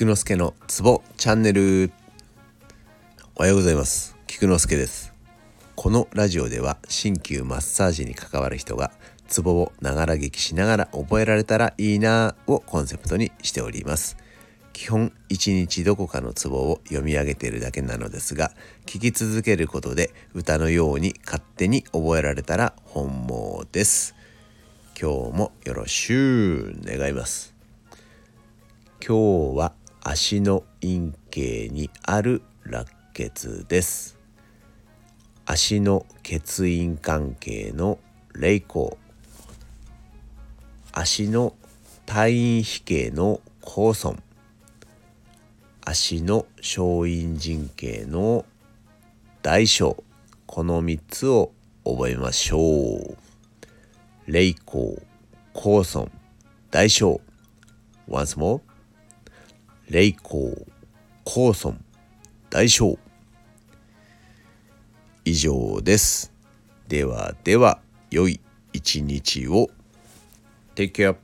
菊之助のツボチャンネル。おはようございます。菊之助です。このラジオでは鍼灸マッサージに関わる人がツボをながら聞きしながら覚えられたらいいなをコンセプトにしております。基本一日どこかのツボを読み上げているだけなのですが聞き続けることで歌のように勝手に覚えられたら本望です。今日もよろしゅう願います。今日は足の陰茎にある落血です。足の血陰関係の霊光足の退院比形の高尊足の小陰神経の大小。この3つを覚えましょう。霊光高尊大小。Once more 霊光高尊大将。以上です。ではでは良い一日を。Take care